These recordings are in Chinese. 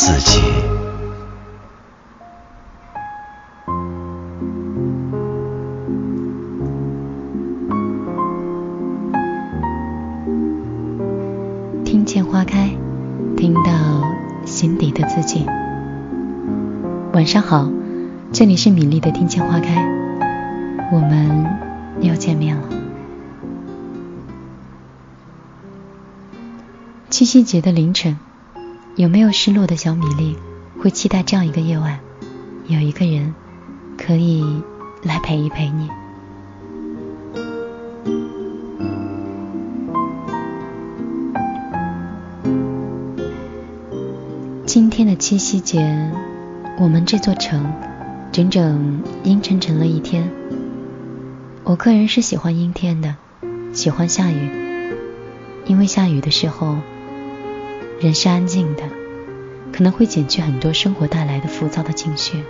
自己。听见花开，听到心底的自己。晚上好，这里是米粒的听见花开，我们又见面了。七夕节的凌晨，有没有失落的小米粒会期待这样一个夜晚，有一个人可以来陪一陪你？今天的七夕节，我们这座城整整阴沉沉了一天。我个人是喜欢阴天的，喜欢下雨，因为下雨的时候人是安静的，可能会减去很多生活带来的浮躁的情绪。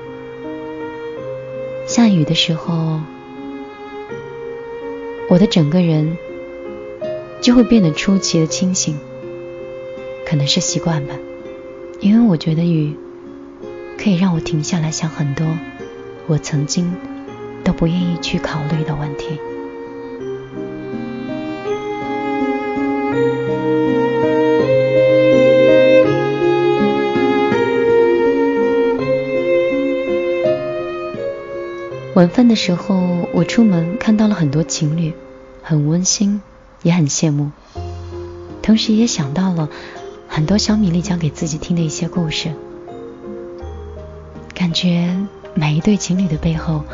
下雨的时候，我的整个人就会变得出奇的清醒，可能是习惯吧。因为我觉得雨可以让我停下来想很多我曾经都不愿意去考虑的问题。晚饭的时候，我出门看到了很多情侣，很温馨，也很羡慕，同时也想到了。很多小米粒讲给自己听的一些故事，感觉每一对情侣的背后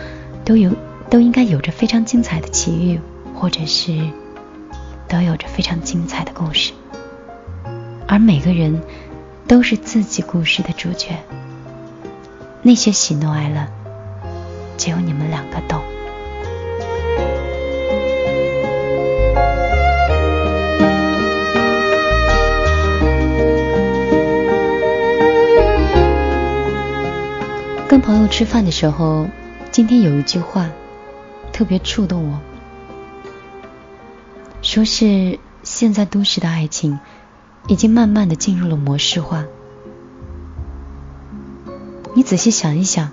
都有都应该有着非常精彩的奇遇，或者是都有着非常精彩的故事，而每个人都是自己故事的主角。那些喜怒哀乐，只有你们两个懂。跟朋友吃饭的时候，今天有一句话特别触动我，说是现在都市的爱情已经慢慢的进入了模式化。你仔细想一想，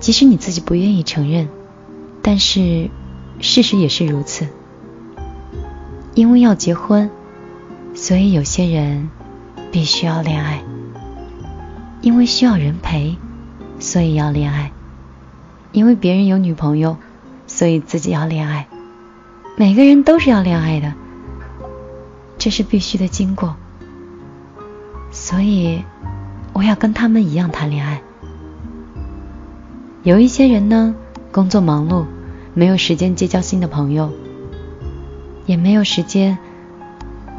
即使你自己不愿意承认，但是事实也是如此。因为要结婚，所以有些人必须要恋爱，因为需要人陪。所以要恋爱，因为别人有女朋友，所以自己要恋爱。每个人都是要恋爱的，这是必须的经过。所以我要跟他们一样谈恋爱。有一些人呢，工作忙碌，没有时间结交新的朋友，也没有时间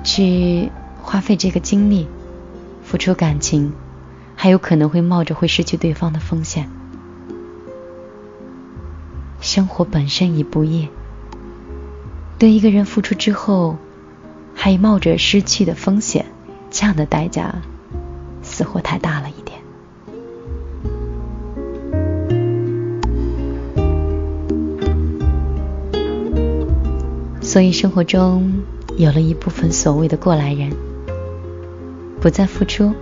去花费这个精力，付出感情。还有可能会冒着会失去对方的风险。生活本身已不易，对一个人付出之后，还冒着失去的风险，这样的代价似乎太大了一点。所以生活中有了一部分所谓的过来人，不再付出。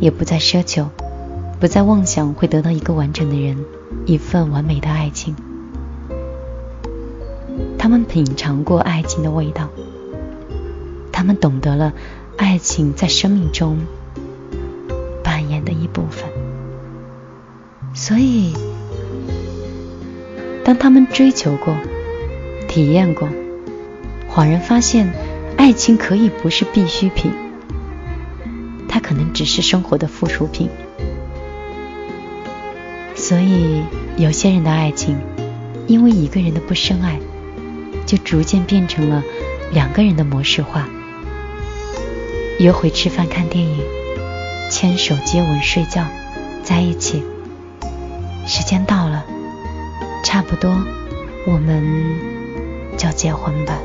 也不再奢求，不再妄想会得到一个完整的人，一份完美的爱情。他们品尝过爱情的味道，他们懂得了爱情在生命中扮演的一部分。所以，当他们追求过、体验过，恍然发现，爱情可以不是必需品。它可能只是生活的附属品，所以有些人的爱情，因为一个人的不深爱，就逐渐变成了两个人的模式化。约会、吃饭、看电影，牵手、接吻、睡觉，在一起。时间到了，差不多，我们就结婚吧。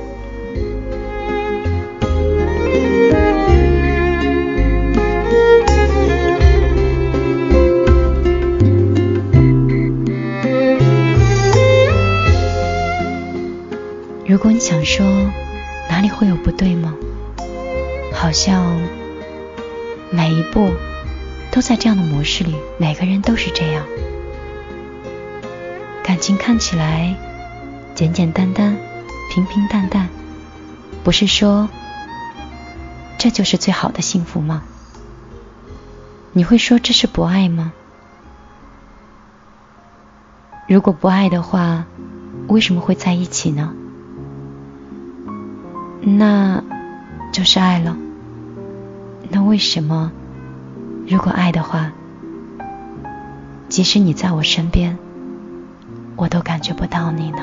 想说哪里会有不对吗？好像每一步都在这样的模式里，每个人都是这样。感情看起来简简单单、平平淡淡，不是说这就是最好的幸福吗？你会说这是不爱吗？如果不爱的话，为什么会在一起呢？那就是爱了。那为什么，如果爱的话，即使你在我身边，我都感觉不到你呢？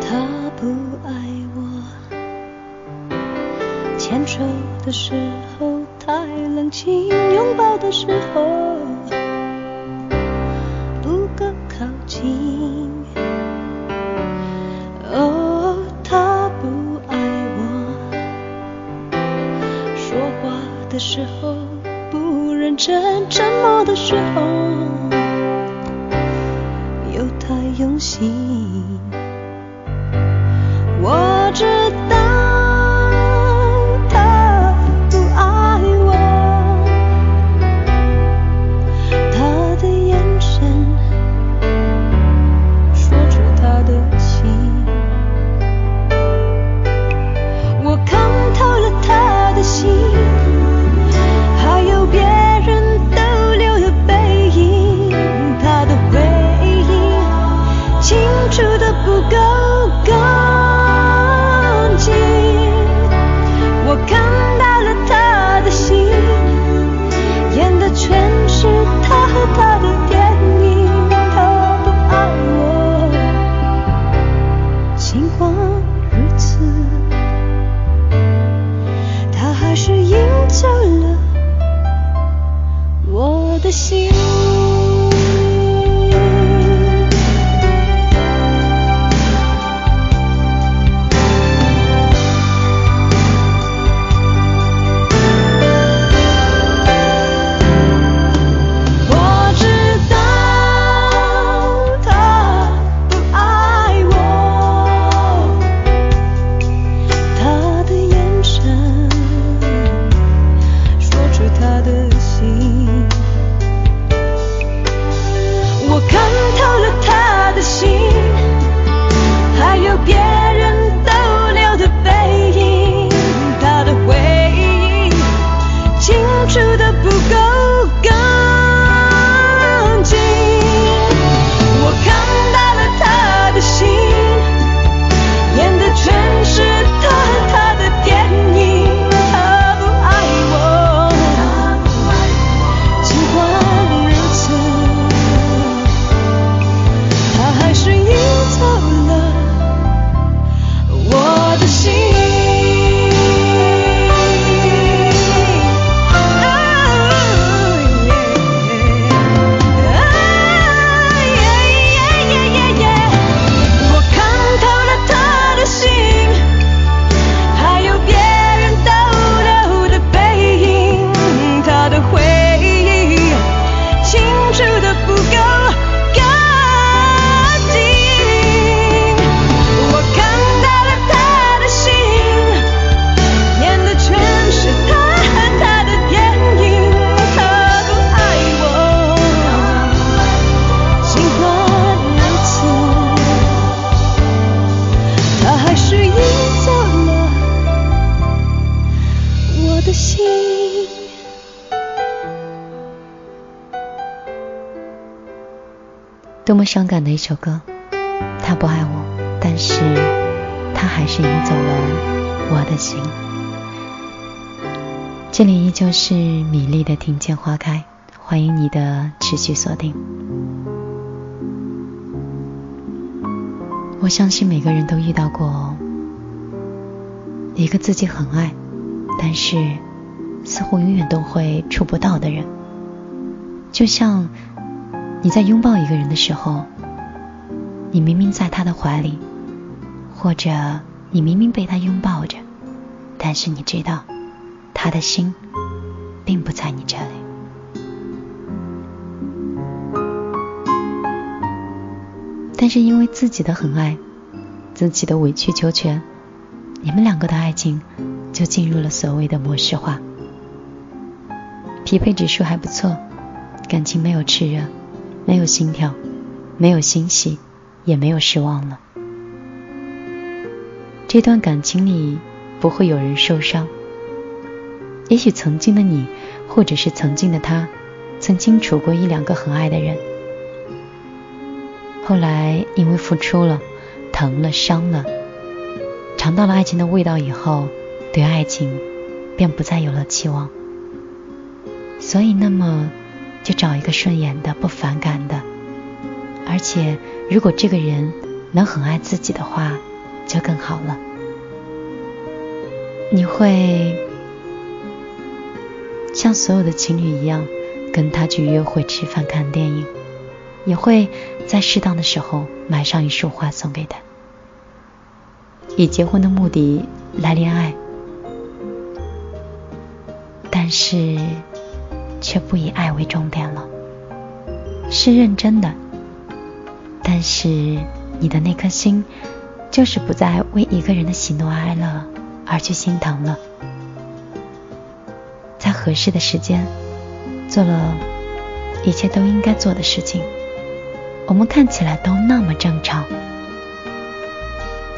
他不爱我，牵手的时候太冷清，拥抱的时候多么伤感的一首歌，他不爱我，但是他还是赢走了我的心。这里依旧是米粒的听见花开，欢迎你的持续锁定。我相信每个人都遇到过一个自己很爱，但是似乎永远都会触不到的人。就像你在拥抱一个人的时候，你明明在他的怀里，或者你明明被他拥抱着，但是你知道他的心并不在你这里。但是因为自己的很爱，自己的委曲求全，你们两个的爱情就进入了所谓的模式化，匹配指数还不错，感情没有炽热，没有心跳，没有欣喜，也没有失望了。这段感情里不会有人受伤，也许曾经的你，或者是曾经的他，曾经处过一两个很爱的人。后来因为付出了，疼了，伤了，尝到了爱情的味道以后，对爱情便不再有了期望。所以，那么就找一个顺眼的、不反感的，而且如果这个人能很爱自己的话，就更好了。你会像所有的情侣一样，跟他去约会、吃饭、看电影。也会在适当的时候买上一束花送给他，以结婚的目的来恋爱，但是却不以爱为重点了，是认真的，但是你的那颗心就是不再为一个人的喜怒哀乐而去心疼了，在合适的时间做了一切都应该做的事情。我们看起来都那么正常，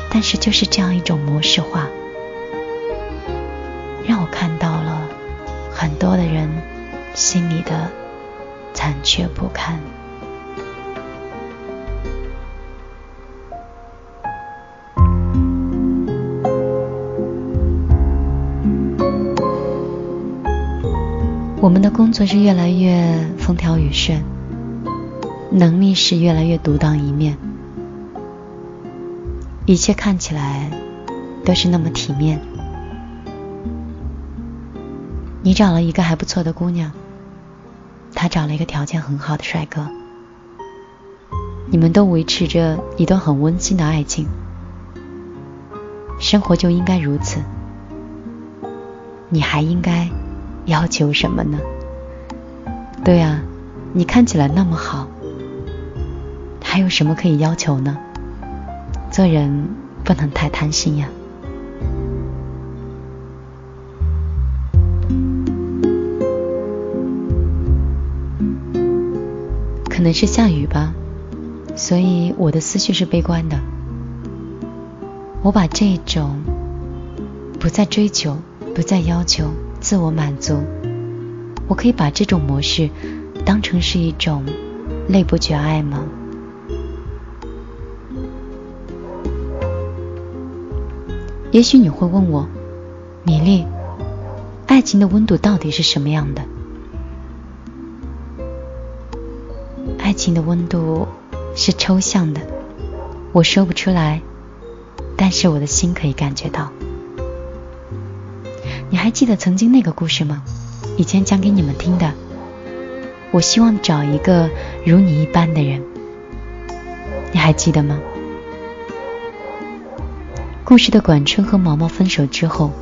但是就是这样一种模式化，让我看到了很多的人心里的残缺不堪。我们的工作是越来越风调雨顺。能力是越来越独当一面，一切看起来都是那么体面。你找了一个还不错的姑娘，他找了一个条件很好的帅哥，你们都维持着一段很温馨的爱情，生活就应该如此。你还应该要求什么呢？对啊，你看起来那么好。还有什么可以要求呢？做人不能太贪心呀。可能是下雨吧，所以我的思绪是悲观的。我把这种不再追求、不再要求、自我满足，我可以把这种模式当成是一种累不觉爱吗？也许你会问我，米粒，爱情的温度到底是什么样的？情的温度是抽象的，我说不出来，但是我的心可以感觉到。你还记得曾经那个故事吗？以前讲给你们听的。我希望找一个如你一般的人，你还记得吗？故事的管春和毛毛分手之后，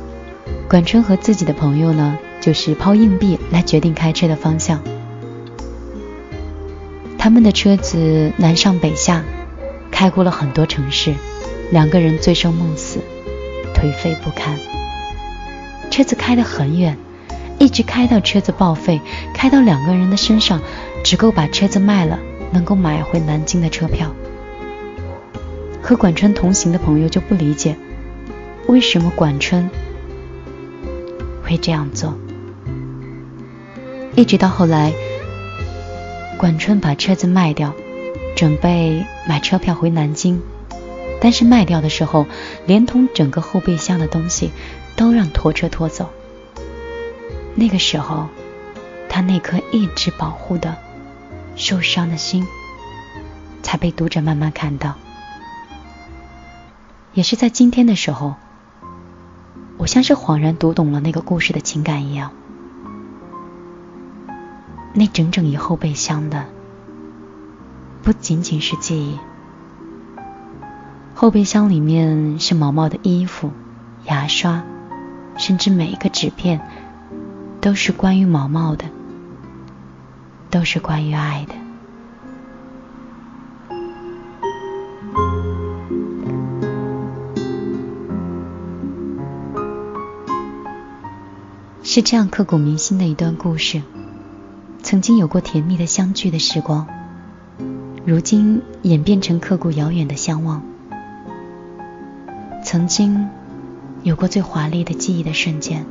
管春和自己的朋友呢，就是抛硬币来决定开车的方向。他们的车子南上北下，开过了很多城市，两个人醉生梦死，颓废不堪。车子开得很远，一直开到车子报废，开到两个人的身上只够把车子卖了，能够买回南京的车票。和管春同行的朋友就不理解，为什么管春会这样做。一直到后来，管春把车子卖掉，准备买车票回南京，但是卖掉的时候，连同整个后备箱的东西都让拖车拖走。那个时候，他那颗一直保护的受伤的心，才被读者慢慢看到。也是在今天的时候，我像是恍然读懂了那个故事的情感一样。那整整一后备箱的，不仅仅是记忆。后备箱里面是毛毛的衣服、牙刷，甚至每一个纸片，都是关于毛毛的，都是关于爱的。是这样刻骨铭心的一段故事。曾经有过甜蜜的相聚的时光，如今演变成刻骨遥远的相望。曾经有过最华丽的记忆的瞬间，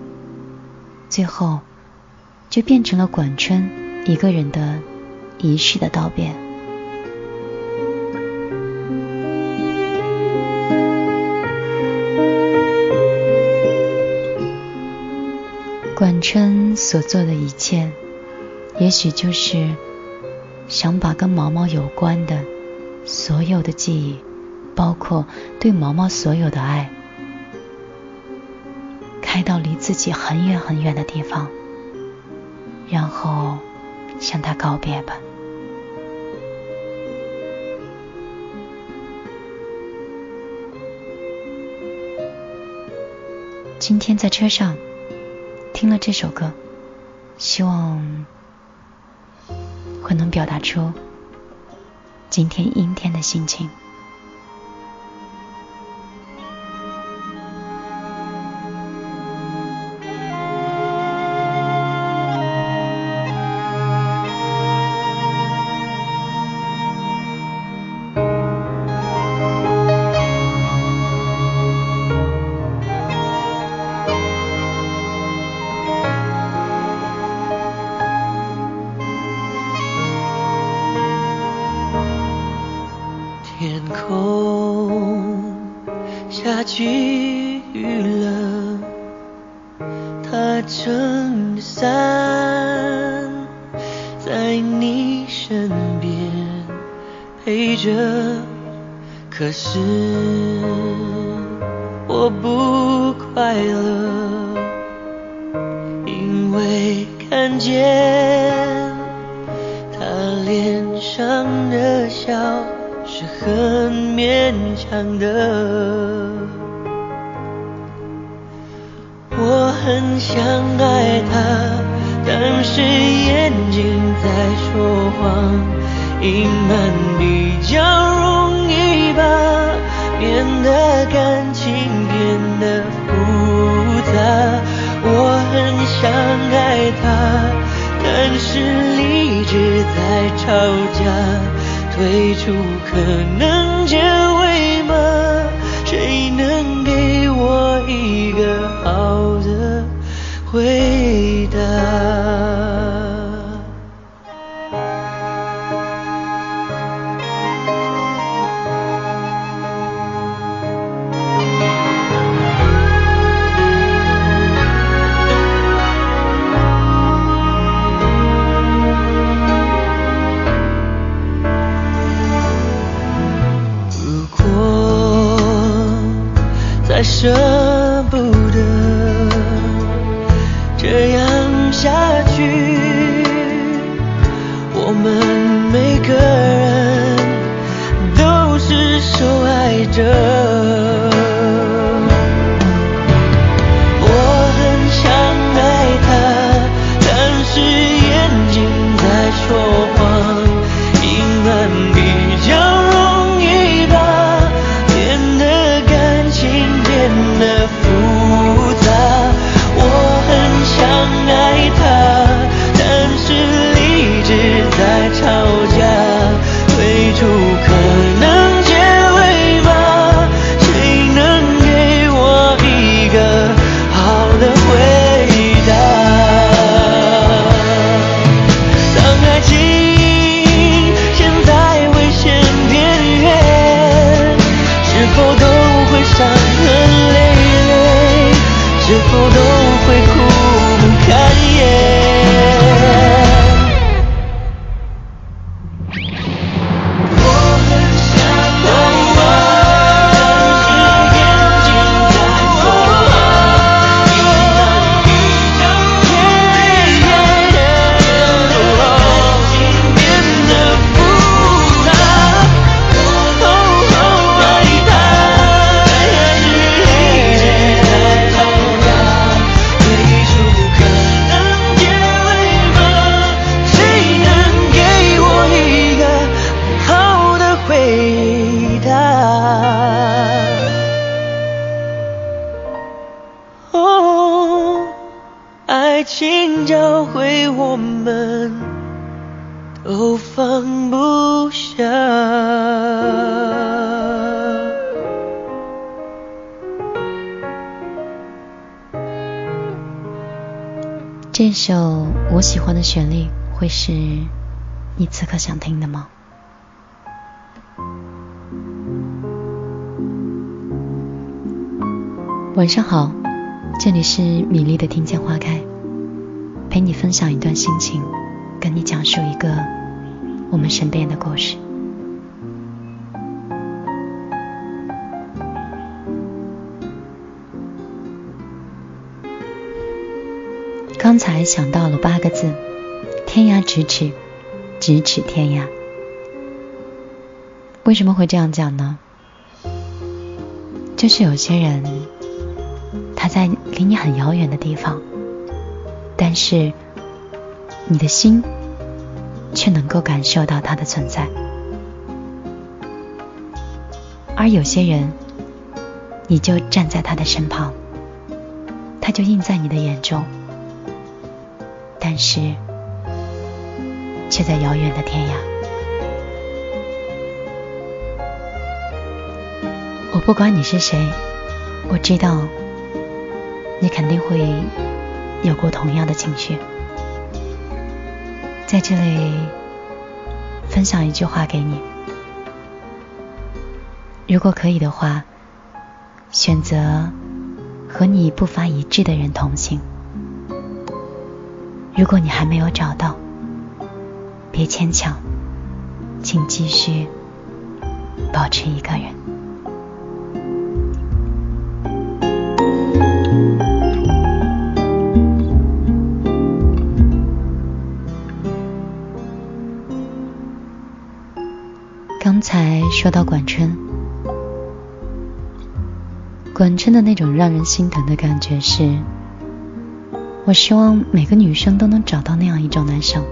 最后就变成了管春一个人的仪式的道别。管春所做的一切。也许就是想把跟毛毛有关的所有的记忆，包括对毛毛所有的爱，开到离自己很远很远的地方，然后向他告别吧。今天在车上听了这首歌，希望。能表达出今天阴天的心情。他脸上的笑是很勉强的。我很想爱他，但是眼睛在说谎，隐瞒比较容易。吧，免得感情变得复杂，我很想爱他，但是理智在吵架，退出可能结尾吗？谁能给我一个好的回答？放不下。这首我喜欢的旋律，会是你此刻想听的吗？晚上好，这里是米粒的听见花开，陪你分享一段心情，跟你讲述一个我们身边的故事。刚才想到了八个字：天涯咫尺，咫尺天涯。为什么会这样讲呢？就是有些人，他在离你很遥远的地方，但是你的心却能够感受到他的存在；而有些人，你就站在他的身旁，他就映在你的眼中。但是，却在遥远的天涯。我不管你是谁，我知道你肯定会有过同样的情绪。在这里分享一句话给你：如果可以的话，选择和你步伐一致的人同行。如果你还没有找到，别牵强，请继续保持一个人。说到管春，管春的那种让人心疼的感觉是。我希望每个女生都能找到那样一种男生，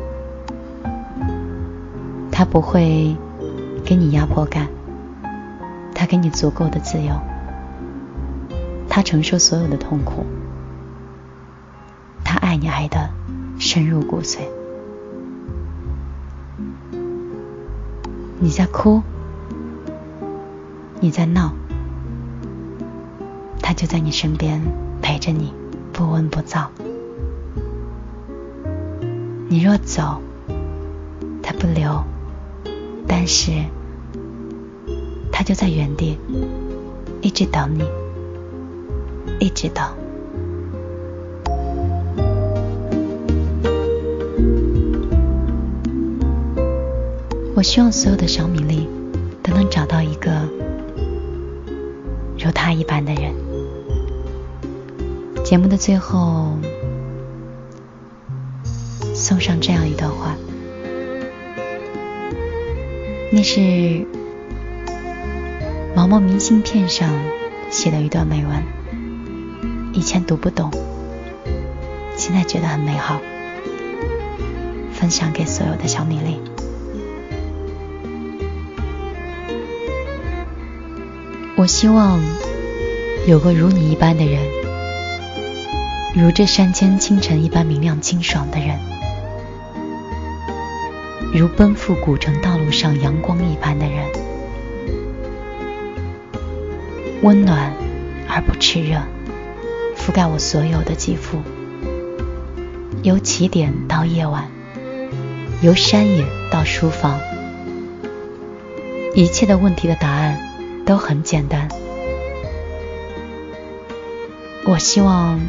他不会给你压迫感，他给你足够的自由，他承受所有的痛苦，他爱你爱的深入骨髓。你在哭，你在闹，他就在你身边陪着你，不温不躁。你若走，他不留，但是他就在原地，一直等你，一直等。我希望所有的小米粒都能找到一个如他一般的人。节目的最后。送上这样一段话，那是毛毛明信片上写的一段美文，以前读不懂，现在觉得很美好，分享给所有的小米粒。我希望有个如你一般的人，如这山间清晨一般明亮清爽的人。如奔赴古城道路上阳光一般的人，温暖而不炽热，覆盖我所有的肌肤。由起点到夜晚，由山野到书房，一切的问题的答案都很简单。我希望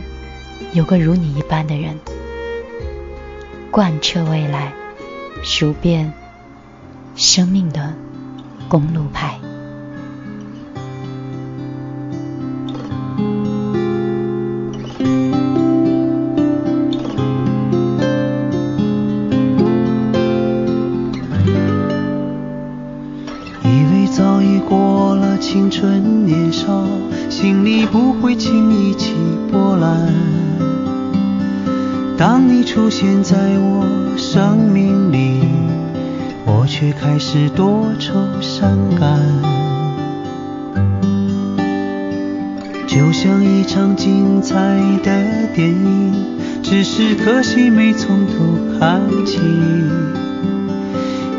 有个如你一般的人，贯彻未来。数遍生命的公路牌。是多愁善感。就像一场精彩的电影，只是可惜没从头看起。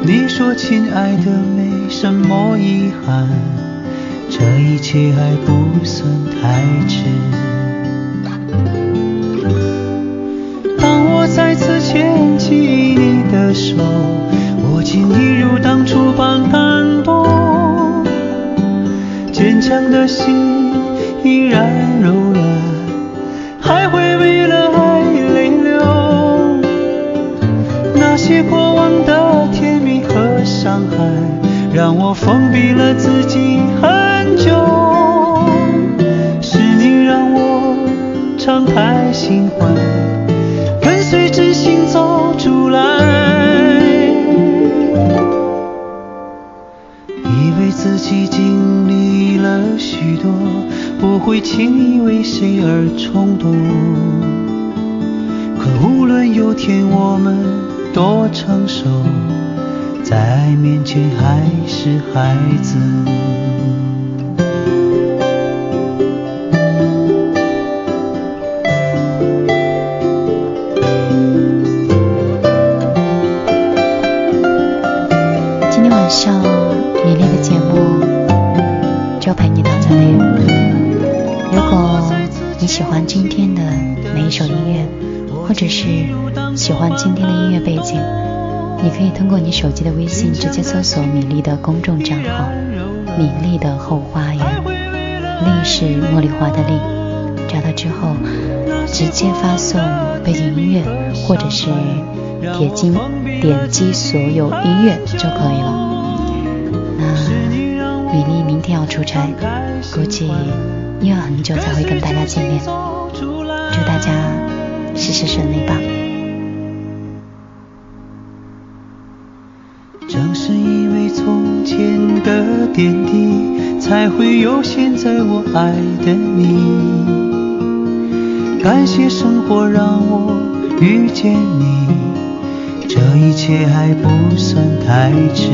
你说亲爱的没什么遗憾，这一切还不算太迟。当我再次牵起你的手，我竟一如当初般感动，坚强的心依然柔软，还会为了爱泪流。那些过往的甜蜜和伤害，让我封闭了自己很久。是你让我敞开心怀，跟随真心走出来。自己经历了许多，不会轻易为谁而冲动。可无论有天我们多成熟，在爱面前还是孩子。喜欢今天的哪一首音乐，或者是喜欢今天的音乐背景，你可以通过你手机的微信直接搜索米粒的公众账号“米粒的后花园”，粒是茉莉花的粒，找到之后直接发送背景音乐，或者是点击点击所有音乐就可以了。那米粒明天要出差，估计又要很久才会跟大家见面。祝大家事事顺利吧。正是因为从前的点滴，才会有现在我爱的你。感谢生活让我遇见你，这一切还不算太迟。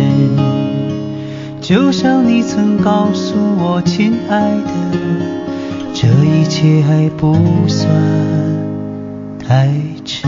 就像你曾告诉我，亲爱的，这一切还不算太迟。